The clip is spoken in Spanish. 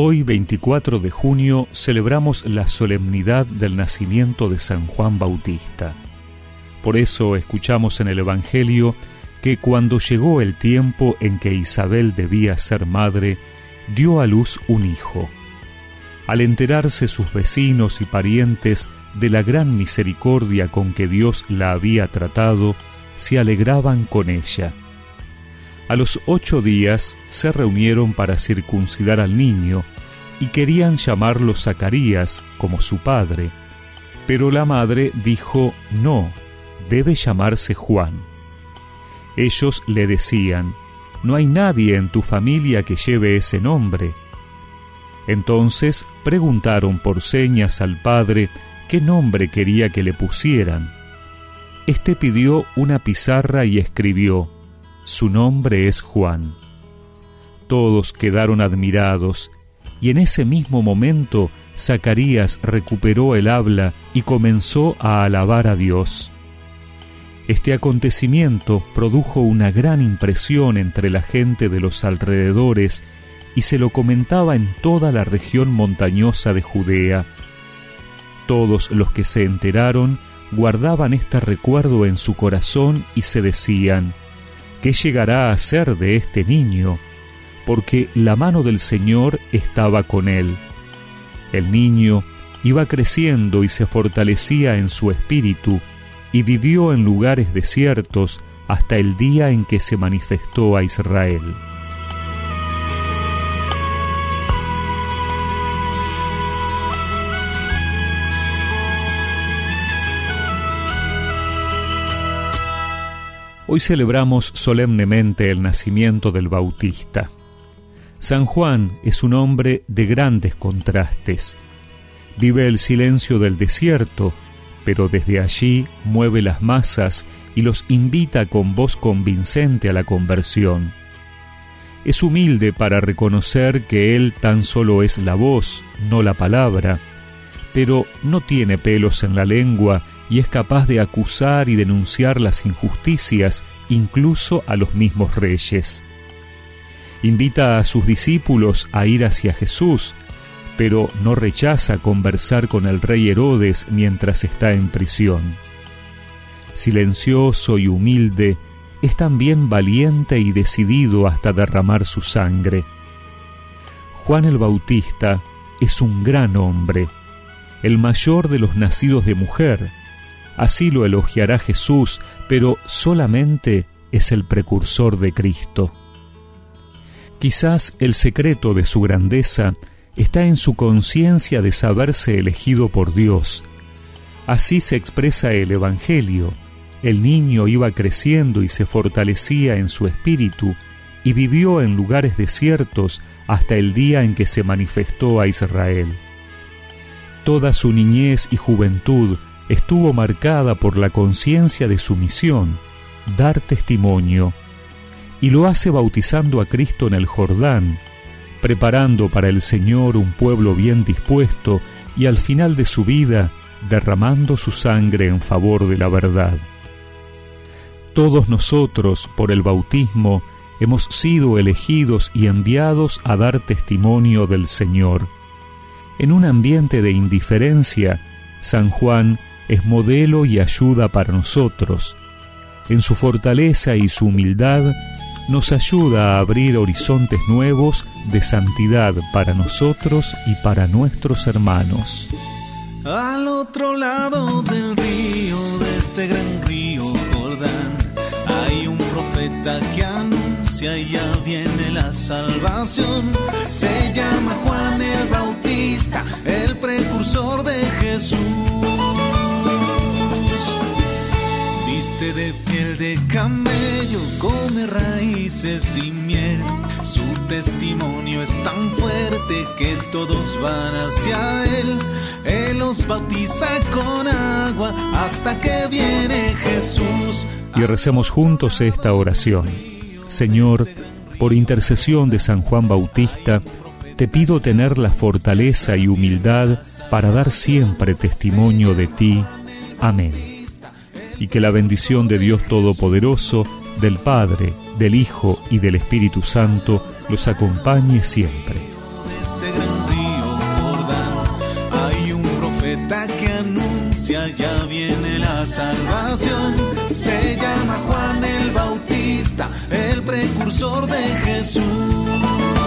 Hoy, 24 de junio, celebramos la solemnidad del nacimiento de San Juan Bautista. Por eso escuchamos en el Evangelio que cuando llegó el tiempo en que Isabel debía ser madre, dio a luz un hijo. Al enterarse sus vecinos y parientes de la gran misericordia con que Dios la había tratado, se alegraban con ella. A los ocho días se reunieron para circuncidar al niño y querían llamarlo Zacarías como su padre. Pero la madre dijo, no, debe llamarse Juan. Ellos le decían, no hay nadie en tu familia que lleve ese nombre. Entonces preguntaron por señas al padre qué nombre quería que le pusieran. Este pidió una pizarra y escribió, su nombre es Juan. Todos quedaron admirados, y en ese mismo momento Zacarías recuperó el habla y comenzó a alabar a Dios. Este acontecimiento produjo una gran impresión entre la gente de los alrededores y se lo comentaba en toda la región montañosa de Judea. Todos los que se enteraron guardaban este recuerdo en su corazón y se decían, ¿qué llegará a ser de este niño? Porque la mano del Señor estaba con él. El niño iba creciendo y se fortalecía en su espíritu, y vivió en lugares desiertos hasta el día en que se manifestó a Israel. Hoy celebramos solemnemente el nacimiento del Bautista. San Juan es un hombre de grandes contrastes. Vive el silencio del desierto, pero desde allí mueve las masas y los invita con voz convincente a la conversión. Es humilde para reconocer que él tan solo es la voz, no la palabra, pero no tiene pelos en la lengua y es capaz de acusar y denunciar las injusticias incluso a los mismos reyes. Invita a sus discípulos a ir hacia Jesús, pero no rechaza conversar con el rey Herodes mientras está en prisión. Silencioso y humilde, es también valiente y decidido hasta derramar su sangre. Juan el Bautista es un gran hombre, el mayor de los nacidos de mujer, Así lo elogiará Jesús, pero solamente es el precursor de Cristo. Quizás el secreto de su grandeza está en su conciencia de saberse elegido por Dios. Así se expresa el Evangelio. El niño iba creciendo y se fortalecía en su espíritu y vivió en lugares desiertos hasta el día en que se manifestó a Israel. Toda su niñez y juventud estuvo marcada por la conciencia de su misión, dar testimonio, y lo hace bautizando a Cristo en el Jordán, preparando para el Señor un pueblo bien dispuesto y al final de su vida derramando su sangre en favor de la verdad. Todos nosotros, por el bautismo, hemos sido elegidos y enviados a dar testimonio del Señor. En un ambiente de indiferencia, San Juan es modelo y ayuda para nosotros. En su fortaleza y su humildad nos ayuda a abrir horizontes nuevos de santidad para nosotros y para nuestros hermanos. Al otro lado del río, de este gran río Jordán, hay un profeta que anuncia y ya viene la salvación. Se llama Juan el Bautista, el precursor de Jesús. de piel de camello, raíces y miel. Su testimonio es tan fuerte que todos van hacia él. Él los bautiza con agua hasta que viene Jesús. Y recemos juntos esta oración. Señor, por intercesión de San Juan Bautista, te pido tener la fortaleza y humildad para dar siempre testimonio de ti. Amén y que la bendición de Dios Todopoderoso, del Padre, del Hijo y del Espíritu Santo los acompañe siempre. Este gran río Jordán, hay un profeta que anuncia ya viene la salvación. Se llama Juan el Bautista, el precursor de Jesús.